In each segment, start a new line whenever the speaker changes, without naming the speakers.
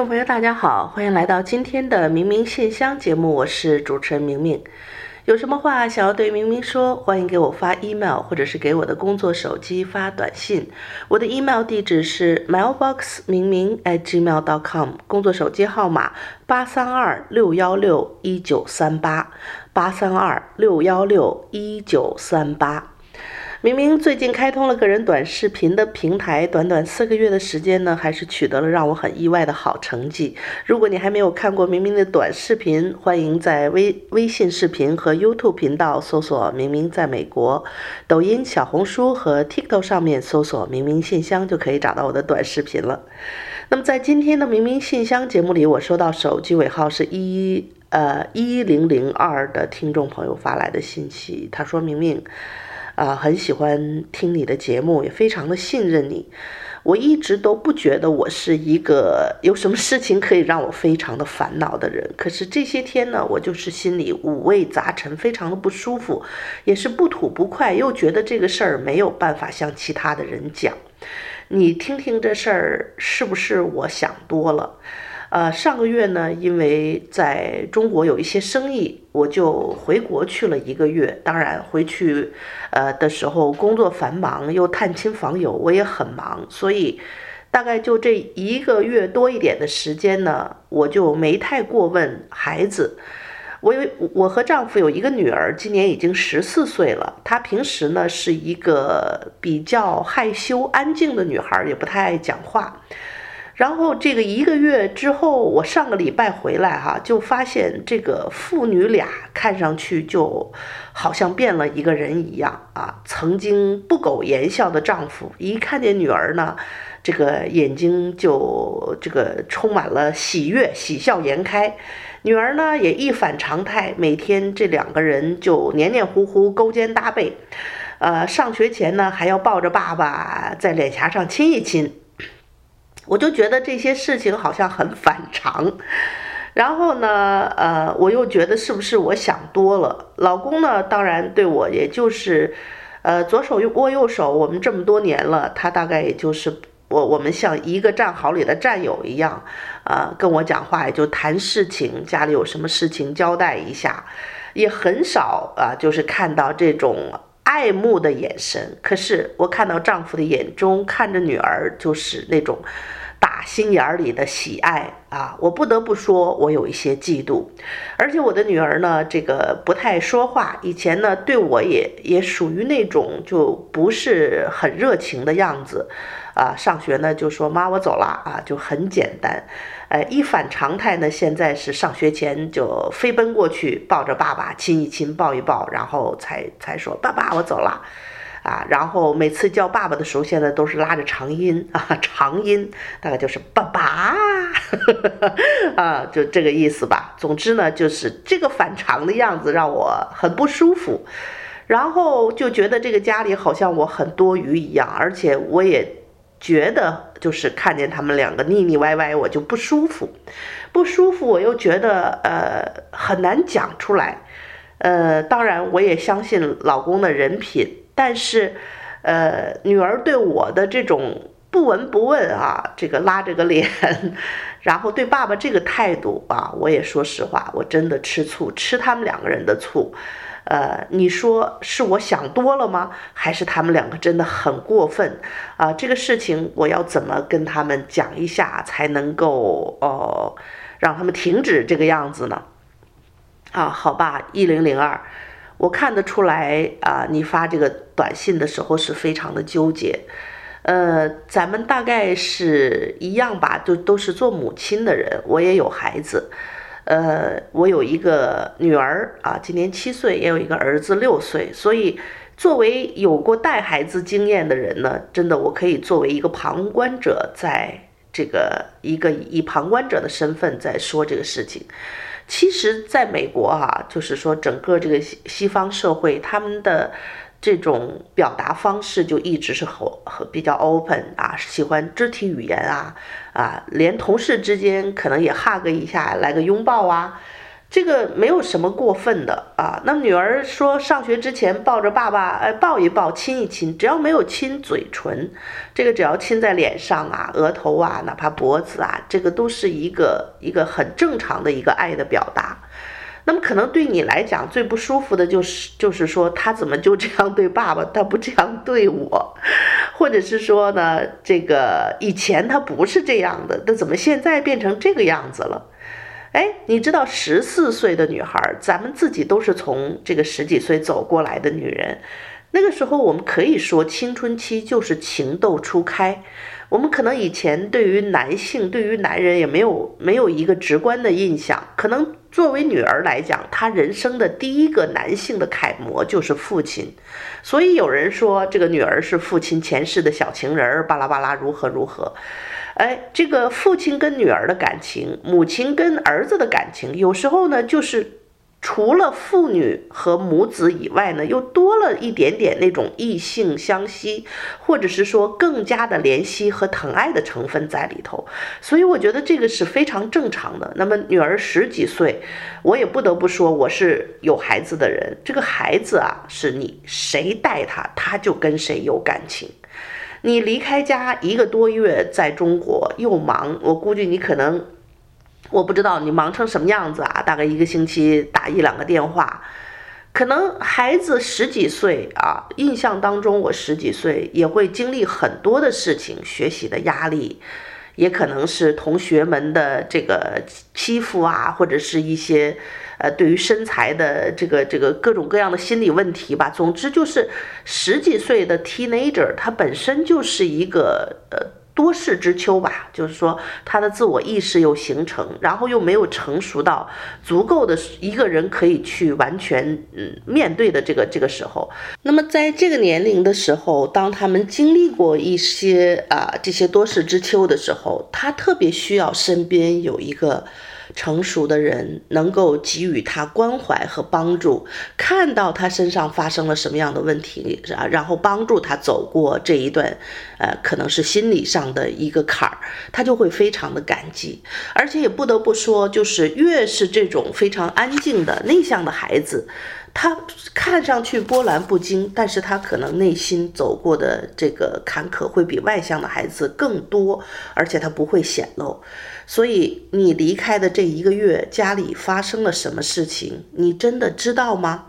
众朋友，大家好，欢迎来到今天的《明明信箱》节目，我是主持人明明。有什么话想要对明明说，欢迎给我发 email，或者是给我的工作手机发短信。我的 email 地址是 mailbox 明明 at gmail dot com，工作手机号码八三二六幺六一九三八八三二六幺六一九三八。明明最近开通了个人短视频的平台，短短四个月的时间呢，还是取得了让我很意外的好成绩。如果你还没有看过明明的短视频，欢迎在微微信视频和 YouTube 频道搜索“明明在美国”，抖音、小红书和 TikTok 上面搜索“明明信箱”就可以找到我的短视频了。那么在今天的明明信箱节目里，我收到手机尾号是一呃一零零二的听众朋友发来的信息，他说：“明明。”啊，很喜欢听你的节目，也非常的信任你。我一直都不觉得我是一个有什么事情可以让我非常的烦恼的人。可是这些天呢，我就是心里五味杂陈，非常的不舒服，也是不吐不快，又觉得这个事儿没有办法向其他的人讲。你听听这事儿是不是我想多了？呃，上个月呢，因为在中国有一些生意，我就回国去了一个月。当然，回去呃的时候工作繁忙，又探亲访友，我也很忙，所以大概就这一个月多一点的时间呢，我就没太过问孩子。我有我和丈夫有一个女儿，今年已经十四岁了。她平时呢是一个比较害羞、安静的女孩，也不太爱讲话。然后这个一个月之后，我上个礼拜回来哈，就发现这个父女俩看上去就好像变了一个人一样啊。曾经不苟言笑的丈夫，一看见女儿呢，这个眼睛就这个充满了喜悦，喜笑颜开。女儿呢也一反常态，每天这两个人就黏黏糊糊，勾肩搭背，呃，上学前呢还要抱着爸爸在脸颊上亲一亲。我就觉得这些事情好像很反常，然后呢，呃，我又觉得是不是我想多了？老公呢，当然对我也就是，呃，左手握右手，我们这么多年了，他大概也就是我我们像一个战壕里的战友一样，啊、呃，跟我讲话也就谈事情，家里有什么事情交代一下，也很少啊、呃，就是看到这种。爱慕的眼神，可是我看到丈夫的眼中看着女儿，就是那种打心眼儿里的喜爱啊！我不得不说，我有一些嫉妒。而且我的女儿呢，这个不太说话，以前呢对我也也属于那种就不是很热情的样子。啊，上学呢就说妈，我走了啊，就很简单。呃，一反常态呢，现在是上学前就飞奔过去抱着爸爸亲一亲抱一抱，然后才才说爸爸我走了，啊，然后每次叫爸爸的时候，现在都是拉着长音啊，长音大概就是爸爸，啊，就这个意思吧。总之呢，就是这个反常的样子让我很不舒服，然后就觉得这个家里好像我很多余一样，而且我也。觉得就是看见他们两个腻腻歪歪，我就不舒服，不舒服，我又觉得呃很难讲出来，呃，当然我也相信老公的人品，但是呃女儿对我的这种不闻不问啊，这个拉着个脸，然后对爸爸这个态度啊，我也说实话，我真的吃醋，吃他们两个人的醋。呃，你说是我想多了吗？还是他们两个真的很过分啊？这个事情我要怎么跟他们讲一下才能够哦，让他们停止这个样子呢？啊，好吧，一零零二，我看得出来啊，你发这个短信的时候是非常的纠结。呃，咱们大概是一样吧，就都是做母亲的人，我也有孩子。呃，我有一个女儿啊，今年七岁，也有一个儿子六岁，所以作为有过带孩子经验的人呢，真的我可以作为一个旁观者，在这个一个以旁观者的身份在说这个事情。其实，在美国啊，就是说整个这个西西方社会，他们的。这种表达方式就一直是很很比较 open 啊，喜欢肢体语言啊啊，连同事之间可能也 hug 一下，来个拥抱啊，这个没有什么过分的啊。那女儿说上学之前抱着爸爸，哎，抱一抱，亲一亲，只要没有亲嘴唇，这个只要亲在脸上啊、额头啊，哪怕脖子啊，这个都是一个一个很正常的一个爱的表达。那么可能对你来讲最不舒服的就是，就是说他怎么就这样对爸爸，他不这样对我，或者是说呢，这个以前他不是这样的，那怎么现在变成这个样子了？哎，你知道十四岁的女孩，咱们自己都是从这个十几岁走过来的女人，那个时候我们可以说青春期就是情窦初开。我们可能以前对于男性，对于男人也没有没有一个直观的印象。可能作为女儿来讲，她人生的第一个男性的楷模就是父亲。所以有人说这个女儿是父亲前世的小情人儿，巴拉巴拉如何如何。哎，这个父亲跟女儿的感情，母亲跟儿子的感情，有时候呢就是。除了父女和母子以外呢，又多了一点点那种异性相吸，或者是说更加的怜惜和疼爱的成分在里头。所以我觉得这个是非常正常的。那么女儿十几岁，我也不得不说我是有孩子的人。这个孩子啊，是你谁带他，他就跟谁有感情。你离开家一个多月，在中国又忙，我估计你可能。我不知道你忙成什么样子啊？大概一个星期打一两个电话，可能孩子十几岁啊，印象当中我十几岁也会经历很多的事情，学习的压力，也可能是同学们的这个欺负啊，或者是一些呃对于身材的这个这个各种各样的心理问题吧。总之就是十几岁的 teenager，他本身就是一个呃。多事之秋吧，就是说他的自我意识又形成，然后又没有成熟到足够的一个人可以去完全嗯面对的这个这个时候。那么在这个年龄的时候，当他们经历过一些啊这些多事之秋的时候，他特别需要身边有一个。成熟的人能够给予他关怀和帮助，看到他身上发生了什么样的问题啊，然后帮助他走过这一段，呃，可能是心理上的一个坎儿，他就会非常的感激。而且也不得不说，就是越是这种非常安静的内向的孩子，他看上去波澜不惊，但是他可能内心走过的这个坎坷会比外向的孩子更多，而且他不会显露。所以你离开的这一个月，家里发生了什么事情，你真的知道吗？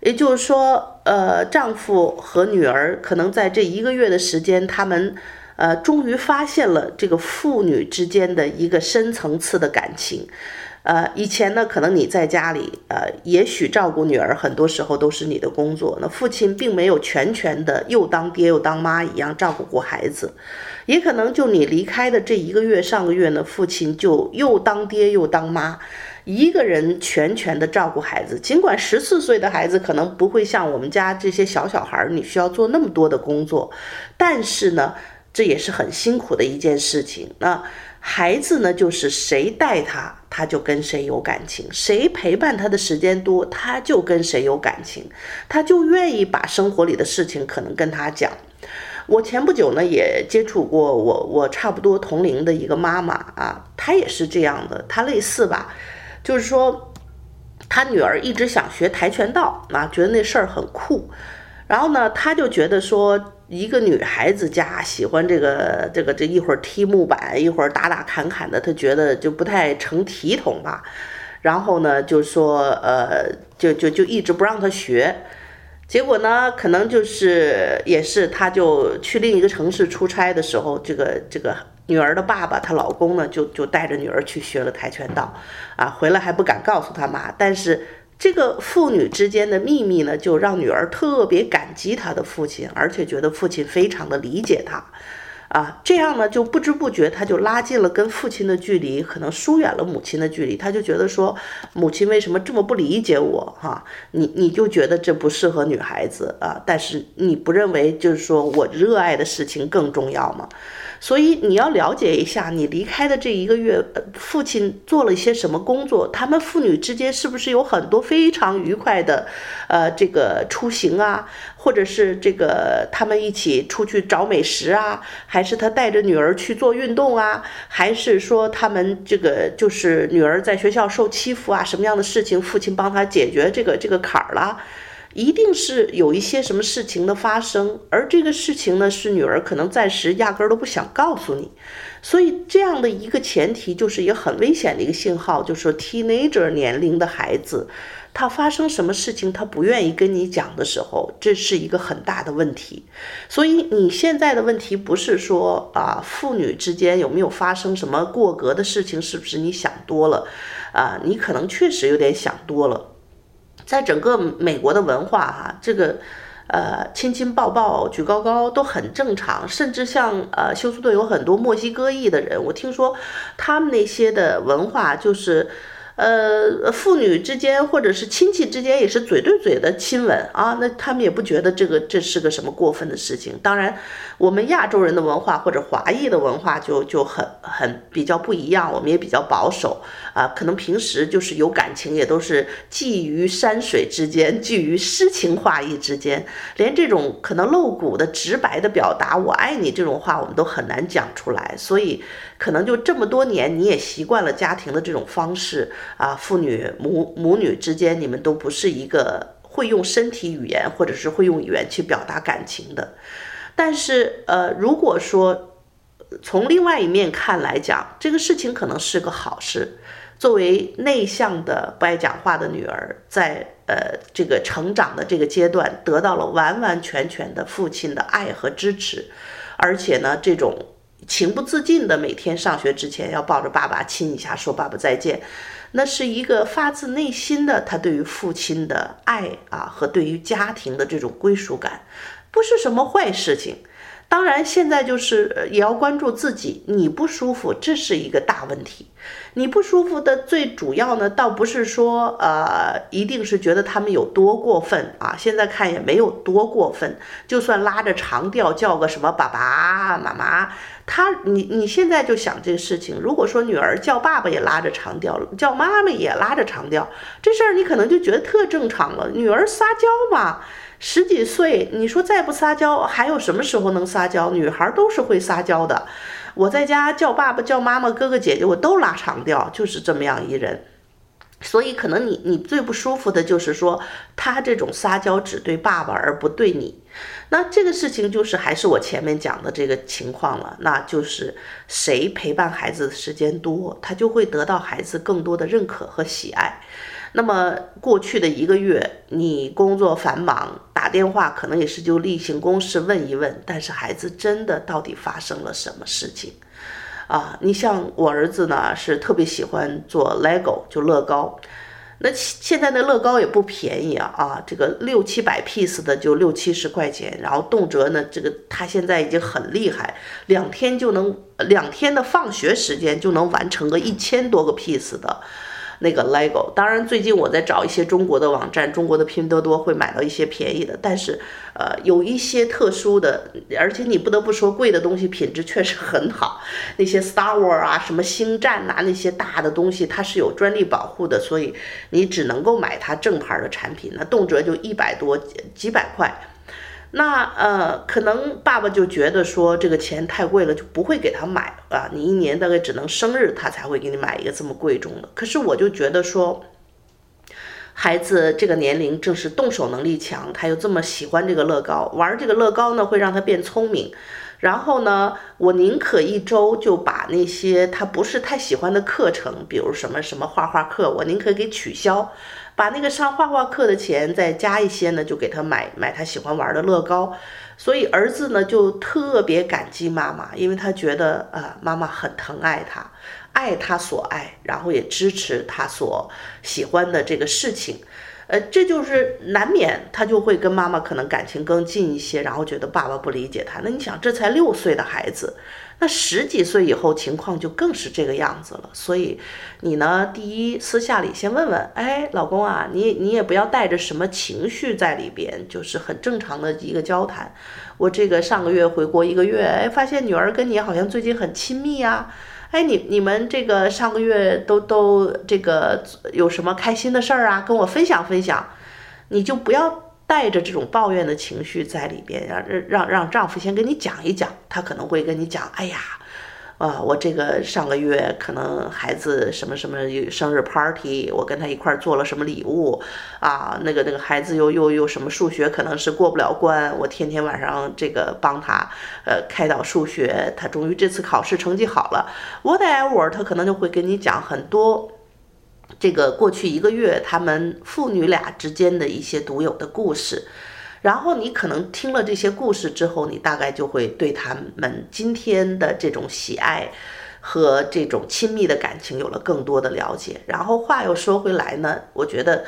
也就是说，呃，丈夫和女儿可能在这一个月的时间，他们，呃，终于发现了这个父女之间的一个深层次的感情。呃，以前呢，可能你在家里，呃，也许照顾女儿，很多时候都是你的工作。那父亲并没有全权的又当爹又当妈一样照顾过孩子，也可能就你离开的这一个月，上个月呢，父亲就又当爹又当妈，一个人全权的照顾孩子。尽管十四岁的孩子可能不会像我们家这些小小孩儿，你需要做那么多的工作，但是呢，这也是很辛苦的一件事情。那。孩子呢，就是谁带他，他就跟谁有感情；谁陪伴他的时间多，他就跟谁有感情，他就愿意把生活里的事情可能跟他讲。我前不久呢，也接触过我我差不多同龄的一个妈妈啊，她也是这样的，她类似吧，就是说，她女儿一直想学跆拳道啊，觉得那事儿很酷，然后呢，她就觉得说。一个女孩子家喜欢这个这个这一会儿踢木板，一会儿打打砍砍的，她觉得就不太成体统吧。然后呢，就说呃，就就就一直不让她学。结果呢，可能就是也是，她就去另一个城市出差的时候，这个这个女儿的爸爸，她老公呢，就就带着女儿去学了跆拳道，啊，回来还不敢告诉她妈，但是。这个父女之间的秘密呢，就让女儿特别感激她的父亲，而且觉得父亲非常的理解她，啊，这样呢就不知不觉她就拉近了跟父亲的距离，可能疏远了母亲的距离。她就觉得说，母亲为什么这么不理解我？哈、你你就觉得这不适合女孩子啊？但是你不认为就是说我热爱的事情更重要吗？所以你要了解一下，你离开的这一个月，父亲做了一些什么工作？他们父女之间是不是有很多非常愉快的，呃，这个出行啊，或者是这个他们一起出去找美食啊，还是他带着女儿去做运动啊，还是说他们这个就是女儿在学校受欺负啊，什么样的事情，父亲帮他解决这个这个坎儿了？一定是有一些什么事情的发生，而这个事情呢，是女儿可能暂时压根儿都不想告诉你，所以这样的一个前提就是一个很危险的一个信号，就是说 teenager 年龄的孩子，他发生什么事情他不愿意跟你讲的时候，这是一个很大的问题。所以你现在的问题不是说啊，父女之间有没有发生什么过格的事情，是不是你想多了？啊，你可能确实有点想多了。在整个美国的文化哈，这个，呃，亲亲抱抱举高高都很正常，甚至像呃休斯顿有很多墨西哥裔的人，我听说他们那些的文化就是。呃，父女之间或者是亲戚之间也是嘴对嘴的亲吻啊，那他们也不觉得这个这是个什么过分的事情。当然，我们亚洲人的文化或者华裔的文化就就很很比较不一样，我们也比较保守啊，可能平时就是有感情也都是寄于山水之间，寄于诗情画意之间，连这种可能露骨的直白的表达“我爱你”这种话，我们都很难讲出来，所以。可能就这么多年，你也习惯了家庭的这种方式啊，父女母母女之间，你们都不是一个会用身体语言或者是会用语言去表达感情的。但是，呃，如果说从另外一面看来讲，这个事情可能是个好事。作为内向的不爱讲话的女儿，在呃这个成长的这个阶段，得到了完完全全的父亲的爱和支持，而且呢，这种。情不自禁的每天上学之前要抱着爸爸亲一下，说爸爸再见，那是一个发自内心的他对于父亲的爱啊和对于家庭的这种归属感，不是什么坏事情。当然，现在就是也要关注自己，你不舒服，这是一个大问题。你不舒服的最主要呢，倒不是说呃，一定是觉得他们有多过分啊。现在看也没有多过分，就算拉着长调叫个什么爸爸妈妈，他你你现在就想这个事情，如果说女儿叫爸爸也拉着长调，叫妈妈也拉着长调，这事儿你可能就觉得特正常了。女儿撒娇嘛。十几岁，你说再不撒娇，还有什么时候能撒娇？女孩都是会撒娇的。我在家叫爸爸、叫妈妈、哥哥姐姐，我都拉长调，就是这么样一人。所以，可能你你最不舒服的就是说，他这种撒娇只对爸爸而不对你。那这个事情就是还是我前面讲的这个情况了，那就是谁陪伴孩子的时间多，他就会得到孩子更多的认可和喜爱。那么过去的一个月，你工作繁忙，打电话可能也是就例行公事问一问，但是孩子真的到底发生了什么事情啊？你像我儿子呢，是特别喜欢做 Lego，就乐高。那现在的乐高也不便宜啊啊，这个六七百 piece 的就六七十块钱，然后动辄呢，这个他现在已经很厉害，两天就能两天的放学时间就能完成个一千多个 piece 的。那个 Lego，当然最近我在找一些中国的网站，中国的拼多多会买到一些便宜的，但是呃有一些特殊的，而且你不得不说贵的东西品质确实很好。那些 Star Wars 啊，什么星战呐，那些大的东西它是有专利保护的，所以你只能够买它正牌的产品，那动辄就一百多几百块。那呃，可能爸爸就觉得说这个钱太贵了，就不会给他买啊。你一年大概只能生日他才会给你买一个这么贵重的。可是我就觉得说，孩子这个年龄正是动手能力强，他又这么喜欢这个乐高，玩这个乐高呢会让他变聪明。然后呢，我宁可一周就把那些他不是太喜欢的课程，比如什么什么画画课，我宁可给取消。把那个上画画课的钱再加一些呢，就给他买买他喜欢玩的乐高。所以儿子呢就特别感激妈妈，因为他觉得啊、妈妈很疼爱他，爱他所爱，然后也支持他所喜欢的这个事情。呃，这就是难免他就会跟妈妈可能感情更近一些，然后觉得爸爸不理解他。那你想，这才六岁的孩子。那十几岁以后情况就更是这个样子了，所以你呢，第一私下里先问问，哎，老公啊，你你也不要带着什么情绪在里边，就是很正常的一个交谈。我这个上个月回国一个月，哎，发现女儿跟你好像最近很亲密啊，哎，你你们这个上个月都都这个有什么开心的事儿啊，跟我分享分享，你就不要。带着这种抱怨的情绪在里边，让让让丈夫先跟你讲一讲，他可能会跟你讲，哎呀，啊，我这个上个月可能孩子什么什么生日 party，我跟他一块儿做了什么礼物，啊，那个那个孩子又又又什么数学可能是过不了关，我天天晚上这个帮他呃开导数学，他终于这次考试成绩好了，whatever，他可能就会跟你讲很多。这个过去一个月，他们父女俩之间的一些独有的故事，然后你可能听了这些故事之后，你大概就会对他们今天的这种喜爱和这种亲密的感情有了更多的了解。然后话又说回来呢，我觉得，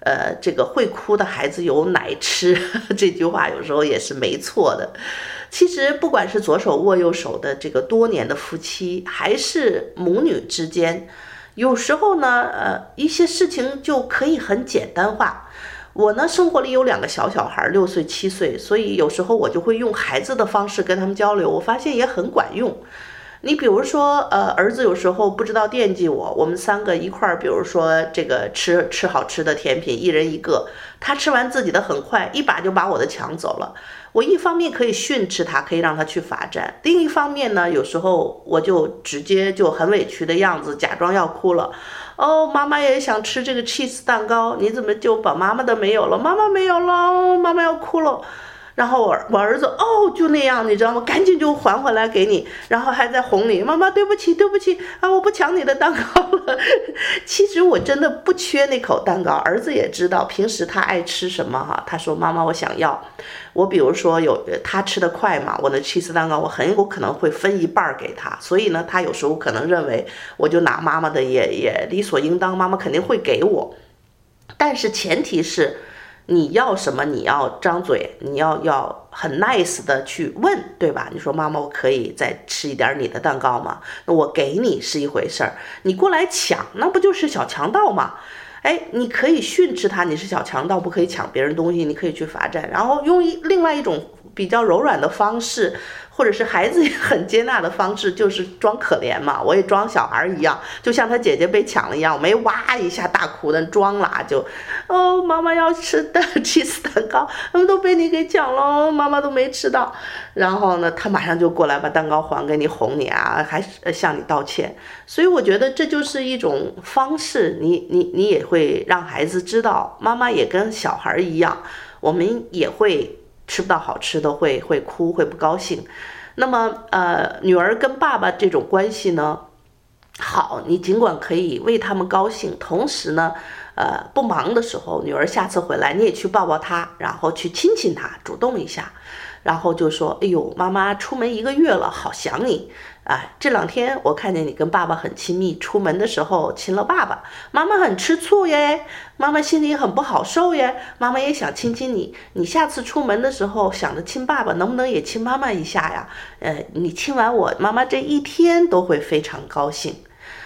呃，这个会哭的孩子有奶吃 这句话有时候也是没错的。其实不管是左手握右手的这个多年的夫妻，还是母女之间。有时候呢，呃，一些事情就可以很简单化。我呢，生活里有两个小小孩，六岁、七岁，所以有时候我就会用孩子的方式跟他们交流，我发现也很管用。你比如说，呃，儿子有时候不知道惦记我，我们三个一块儿，比如说这个吃吃好吃的甜品，一人一个，他吃完自己的很快，一把就把我的抢走了。我一方面可以训斥他，可以让他去罚站；另一方面呢，有时候我就直接就很委屈的样子，假装要哭了。哦，妈妈也想吃这个 cheese 蛋糕，你怎么就把妈妈的没有了？妈妈没有了，妈妈要哭了。然后我我儿子哦，就那样，你知道吗？赶紧就还回来给你，然后还在哄你，妈妈对不起对不起啊，我不抢你的蛋糕了。其实我真的不缺那口蛋糕，儿子也知道平时他爱吃什么哈。他说妈妈我想要，我比如说有他吃的快嘛，我的起司蛋糕我很有可能会分一半给他，所以呢，他有时候可能认为我就拿妈妈的也也理所应当，妈妈肯定会给我，但是前提是。你要什么？你要张嘴，你要要很 nice 的去问，对吧？你说妈妈，我可以再吃一点你的蛋糕吗？那我给你是一回事儿，你过来抢，那不就是小强盗吗？哎，你可以训斥他，你是小强盗，不可以抢别人东西，你可以去罚站，然后用一另外一种比较柔软的方式。或者是孩子也很接纳的方式，就是装可怜嘛，我也装小孩一样，就像他姐姐被抢了一样，我没哇一下大哭的装啦，就，哦，妈妈要吃的起司蛋糕，他们都被你给抢了，妈妈都没吃到。然后呢，他马上就过来把蛋糕还给你，哄你啊，还是向你道歉。所以我觉得这就是一种方式，你你你也会让孩子知道，妈妈也跟小孩一样，我们也会。吃不到好吃的会会哭会不高兴，那么呃女儿跟爸爸这种关系呢，好，你尽管可以为他们高兴，同时呢，呃不忙的时候，女儿下次回来你也去抱抱她，然后去亲亲她，主动一下，然后就说，哎呦，妈妈出门一个月了，好想你。啊，这两天我看见你跟爸爸很亲密，出门的时候亲了爸爸，妈妈很吃醋耶，妈妈心里很不好受耶，妈妈也想亲亲你，你下次出门的时候想着亲爸爸，能不能也亲妈妈一下呀？呃，你亲完我，妈妈这一天都会非常高兴，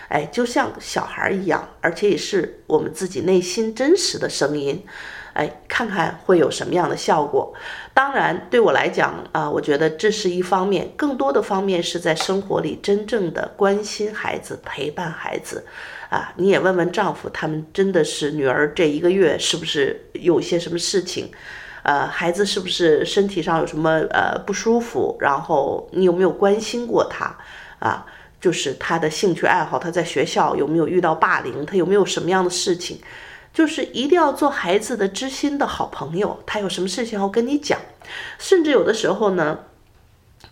哎，就像小孩一样，而且也是我们自己内心真实的声音。哎，看看会有什么样的效果。当然，对我来讲啊，我觉得这是一方面，更多的方面是在生活里真正的关心孩子、陪伴孩子。啊，你也问问丈夫，他们真的是女儿这一个月是不是有些什么事情？呃，孩子是不是身体上有什么呃不舒服？然后你有没有关心过他？啊，就是他的兴趣爱好，他在学校有没有遇到霸凌？他有没有什么样的事情？就是一定要做孩子的知心的好朋友，他有什么事情要跟你讲，甚至有的时候呢，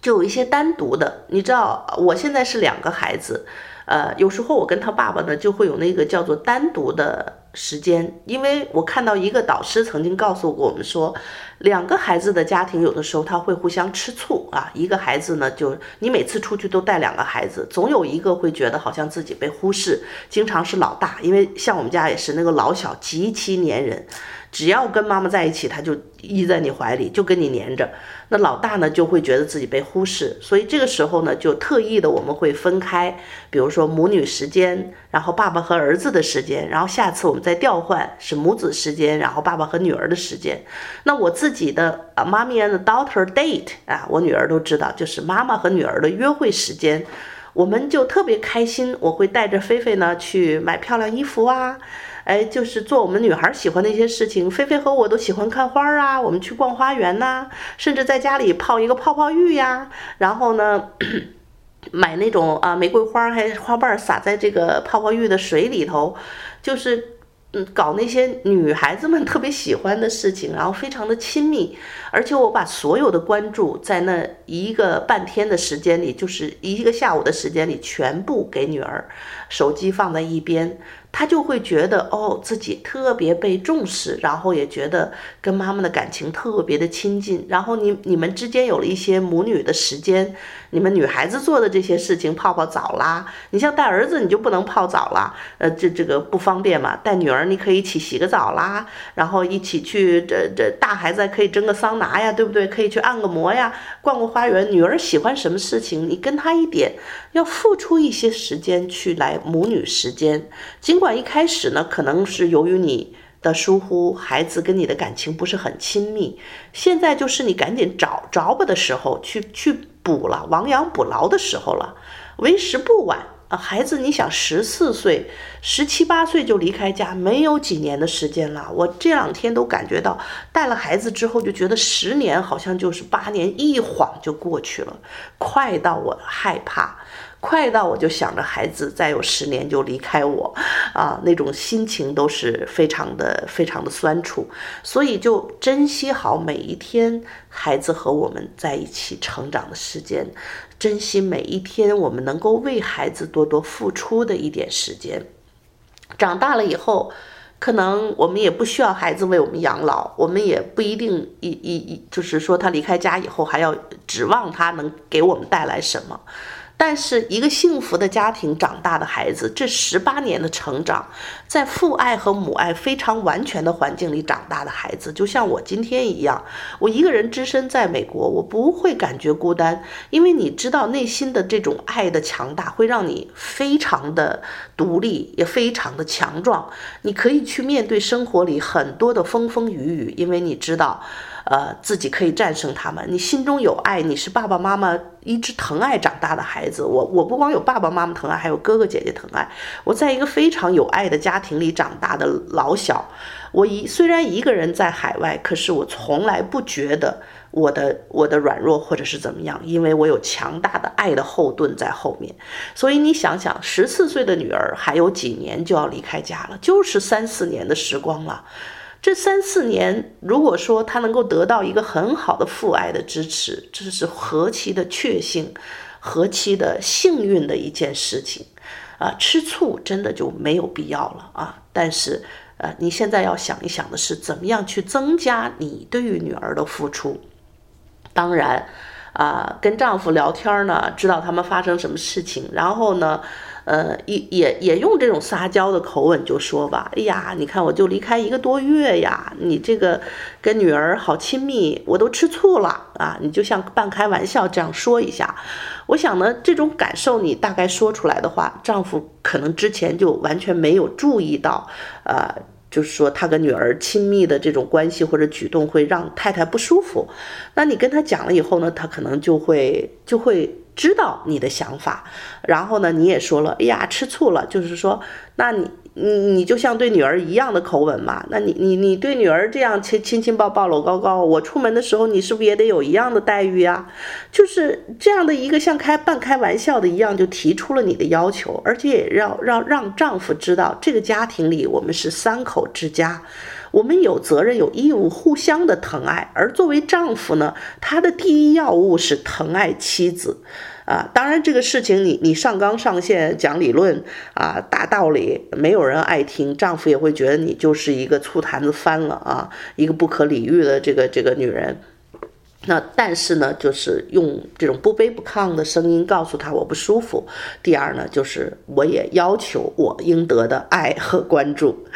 就有一些单独的。你知道，我现在是两个孩子，呃，有时候我跟他爸爸呢，就会有那个叫做单独的时间，因为我看到一个导师曾经告诉过我们说，两个孩子的家庭有的时候他会互相吃醋啊。一个孩子呢，就你每次出去都带两个孩子，总有一个会觉得好像自己被忽视，经常是老大。因为像我们家也是那个老小极其粘人。只要跟妈妈在一起，他就依在你怀里，就跟你黏着。那老大呢，就会觉得自己被忽视，所以这个时候呢，就特意的我们会分开，比如说母女时间，然后爸爸和儿子的时间，然后下次我们再调换是母子时间，然后爸爸和女儿的时间。那我自己的啊，Mommy and Daughter Date 啊，我女儿都知道，就是妈妈和女儿的约会时间，我们就特别开心。我会带着菲菲呢去买漂亮衣服啊。哎，就是做我们女孩喜欢的一些事情。菲菲和我都喜欢看花啊，我们去逛花园呐，甚至在家里泡一个泡泡浴呀。然后呢，买那种啊玫瑰花，还花瓣撒在这个泡泡浴的水里头，就是。嗯，搞那些女孩子们特别喜欢的事情，然后非常的亲密，而且我把所有的关注在那一个半天的时间里，就是一个下午的时间里，全部给女儿，手机放在一边，他就会觉得哦，自己特别被重视，然后也觉得跟妈妈的感情特别的亲近，然后你你们之间有了一些母女的时间。你们女孩子做的这些事情，泡泡澡啦，你像带儿子你就不能泡澡啦，呃，这这个不方便嘛。带女儿你可以一起洗个澡啦，然后一起去这这大孩子可以蒸个桑拿呀，对不对？可以去按个摩呀，逛个花园。女儿喜欢什么事情，你跟她一点，要付出一些时间去来母女时间。尽管一开始呢，可能是由于你的疏忽，孩子跟你的感情不是很亲密。现在就是你赶紧找着吧的时候，去去。补了，亡羊补牢的时候了，为时不晚啊！孩子，你想十四岁、十七八岁就离开家，没有几年的时间了。我这两天都感觉到，带了孩子之后就觉得十年好像就是八年，一晃就过去了，快到我害怕。快到我就想着孩子再有十年就离开我，啊，那种心情都是非常的非常的酸楚，所以就珍惜好每一天孩子和我们在一起成长的时间，珍惜每一天我们能够为孩子多多付出的一点时间。长大了以后，可能我们也不需要孩子为我们养老，我们也不一定一一一就是说他离开家以后还要指望他能给我们带来什么。但是一个幸福的家庭长大的孩子，这十八年的成长，在父爱和母爱非常完全的环境里长大的孩子，就像我今天一样，我一个人只身在美国，我不会感觉孤单，因为你知道内心的这种爱的强大，会让你非常的独立，也非常的强壮，你可以去面对生活里很多的风风雨雨，因为你知道。呃，自己可以战胜他们。你心中有爱，你是爸爸妈妈一直疼爱长大的孩子。我我不光有爸爸妈妈疼爱，还有哥哥姐姐疼爱。我在一个非常有爱的家庭里长大的老小。我一虽然一个人在海外，可是我从来不觉得我的我的软弱或者是怎么样，因为我有强大的爱的后盾在后面。所以你想想，十四岁的女儿还有几年就要离开家了，就是三四年的时光了。这三四年，如果说他能够得到一个很好的父爱的支持，这是何其的确幸，何其的幸运的一件事情，啊，吃醋真的就没有必要了啊！但是，呃，你现在要想一想的是，怎么样去增加你对于女儿的付出。当然，啊，跟丈夫聊天呢，知道他们发生什么事情，然后呢，呃，也也也用这种撒娇的口吻就说吧，哎呀，你看我就离开一个多月呀，你这个跟女儿好亲密，我都吃醋了啊！你就像半开玩笑这样说一下，我想呢，这种感受你大概说出来的话，丈夫可能之前就完全没有注意到，呃，就是说他跟女儿亲密的这种关系或者举动会让太太不舒服，那你跟他讲了以后呢，他可能就会就会。知道你的想法，然后呢，你也说了，哎呀，吃醋了，就是说，那你你你就像对女儿一样的口吻嘛，那你你你对女儿这样亲亲亲抱抱搂高高，我出门的时候你是不是也得有一样的待遇呀？就是这样的一个像开半开玩笑的一样，就提出了你的要求，而且也要让让让丈夫知道，这个家庭里我们是三口之家。我们有责任、有义务互相的疼爱。而作为丈夫呢，他的第一要务是疼爱妻子。啊，当然这个事情你你上纲上线讲理论啊，大道理，没有人爱听，丈夫也会觉得你就是一个醋坛子翻了啊，一个不可理喻的这个这个女人。那但是呢，就是用这种不卑不亢的声音告诉他我不舒服。第二呢，就是我也要求我应得的爱和关注。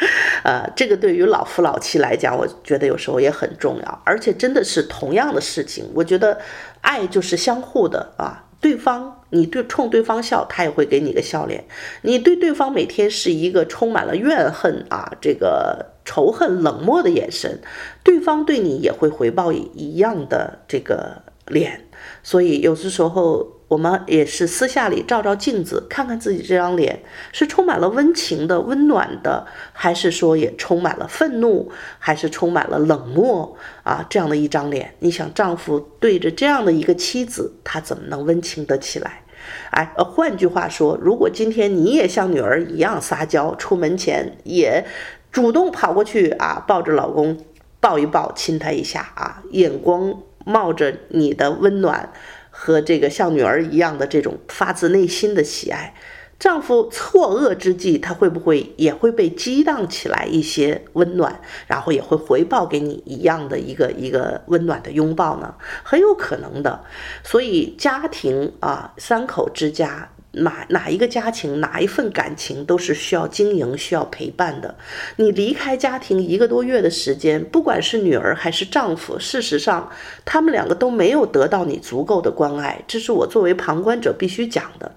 呃，这个对于老夫老妻来讲，我觉得有时候也很重要，而且真的是同样的事情。我觉得爱就是相互的啊。对方，你对冲对方笑，他也会给你个笑脸。你对对方每天是一个充满了怨恨啊，这个仇恨、冷漠的眼神，对方对你也会回报一样的这个脸。所以有的时候。我们也是私下里照照镜子，看看自己这张脸是充满了温情的、温暖的，还是说也充满了愤怒，还是充满了冷漠啊？这样的一张脸，你想丈夫对着这样的一个妻子，他怎么能温情得起来？哎，呃，换句话说，如果今天你也像女儿一样撒娇，出门前也主动跑过去啊，抱着老公抱一抱，亲他一下啊，眼光冒着你的温暖。和这个像女儿一样的这种发自内心的喜爱，丈夫错愕之际，他会不会也会被激荡起来一些温暖，然后也会回报给你一样的一个一个温暖的拥抱呢？很有可能的。所以家庭啊，三口之家。哪哪一个家庭，哪一份感情都是需要经营、需要陪伴的。你离开家庭一个多月的时间，不管是女儿还是丈夫，事实上他们两个都没有得到你足够的关爱，这是我作为旁观者必须讲的。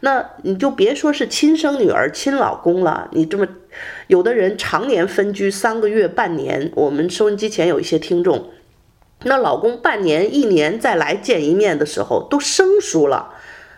那你就别说是亲生女儿、亲老公了，你这么有的人常年分居三个月、半年，我们收音机前有一些听众，那老公半年、一年再来见一面的时候，都生疏了。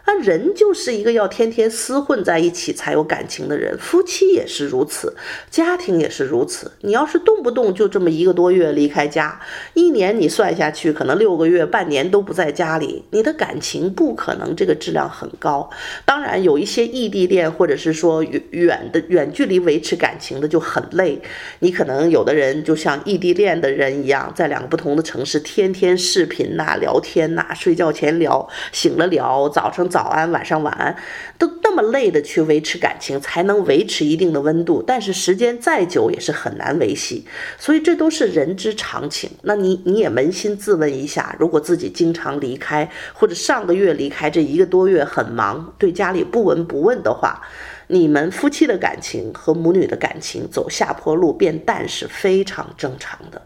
那人就是一个要天天厮混在一起才有感情的人，夫妻也是如此，家庭也是如此。你要是动不动就这么一个多月离开家，一年你算下去，可能六个月、半年都不在家里，你的感情不可能这个质量很高。当然，有一些异地恋或者是说远远的远距离维持感情的就很累。你可能有的人就像异地恋的人一样，在两个不同的城市，天天视频呐、聊天呐、睡觉前聊，醒了聊，早上。早安，晚上晚安，都那么累的去维持感情，才能维持一定的温度。但是时间再久也是很难维系，所以这都是人之常情。那你你也扪心自问一下，如果自己经常离开，或者上个月离开，这一个多月很忙，对家里不闻不问的话，你们夫妻的感情和母女的感情走下坡路变淡是非常正常的。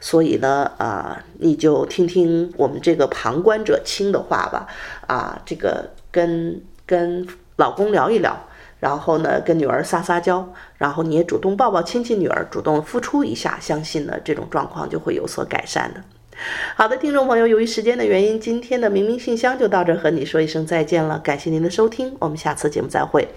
所以呢，啊，你就听听我们这个旁观者清的话吧，啊，这个跟跟老公聊一聊，然后呢，跟女儿撒撒娇，然后你也主动抱抱亲亲女儿，主动付出一下，相信呢，这种状况就会有所改善的。好的，听众朋友，由于时间的原因，今天的明明信箱就到这儿，和你说一声再见了，感谢您的收听，我们下次节目再会。